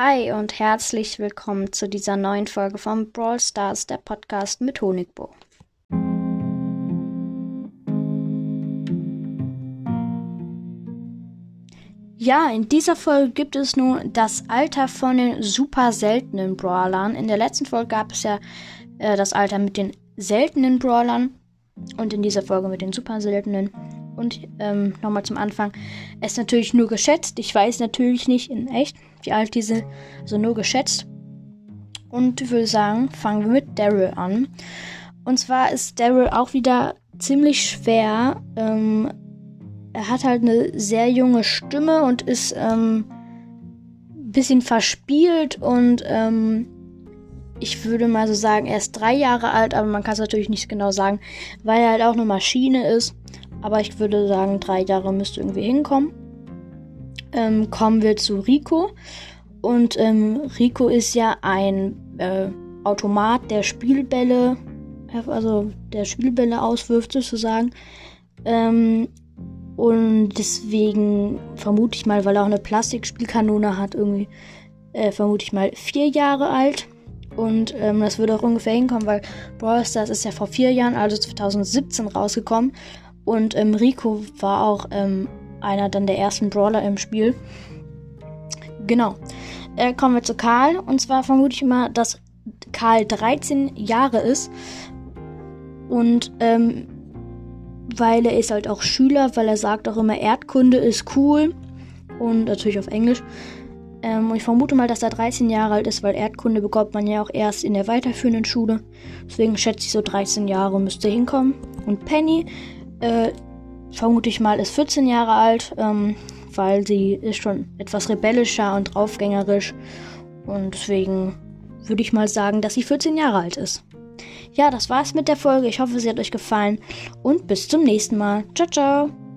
Hi und herzlich willkommen zu dieser neuen Folge von Brawl Stars, der Podcast mit Honigbo. Ja, in dieser Folge gibt es nun das Alter von den super seltenen Brawlern. In der letzten Folge gab es ja äh, das Alter mit den seltenen Brawlern und in dieser Folge mit den super seltenen. Und ähm, nochmal zum Anfang. Es ist natürlich nur geschätzt. Ich weiß natürlich nicht in echt, wie alt diese, also nur geschätzt. Und ich würde sagen, fangen wir mit Daryl an. Und zwar ist Daryl auch wieder ziemlich schwer. Ähm, er hat halt eine sehr junge Stimme und ist ähm, bisschen verspielt und ähm, ich würde mal so sagen, er ist drei Jahre alt, aber man kann es natürlich nicht genau sagen, weil er halt auch eine Maschine ist. Aber ich würde sagen, drei Jahre müsste irgendwie hinkommen. Ähm, kommen wir zu Rico. Und ähm, Rico ist ja ein äh, Automat, der Spielbälle, also der Spielbälle auswirft sozusagen. Ähm, und deswegen vermute ich mal, weil er auch eine Plastikspielkanone hat, irgendwie, äh, vermute ich mal vier Jahre alt. Und ähm, das würde auch ungefähr hinkommen, weil Brawl Stars ist ja vor vier Jahren, also 2017, rausgekommen. Und ähm, Rico war auch ähm, einer dann der ersten Brawler im Spiel. Genau. Äh, kommen wir zu Karl. Und zwar vermute ich mal, dass Karl 13 Jahre ist. Und ähm, weil er ist halt auch Schüler, weil er sagt auch immer, Erdkunde ist cool. Und natürlich auf Englisch. Ähm, ich vermute mal, dass er 13 Jahre alt ist, weil Erdkunde bekommt man ja auch erst in der weiterführenden Schule. Deswegen schätze ich so 13 Jahre müsste hinkommen. Und Penny, äh, vermute ich mal, ist 14 Jahre alt, ähm, weil sie ist schon etwas rebellischer und draufgängerisch. Und deswegen würde ich mal sagen, dass sie 14 Jahre alt ist. Ja, das war's mit der Folge. Ich hoffe, sie hat euch gefallen und bis zum nächsten Mal. Ciao, ciao.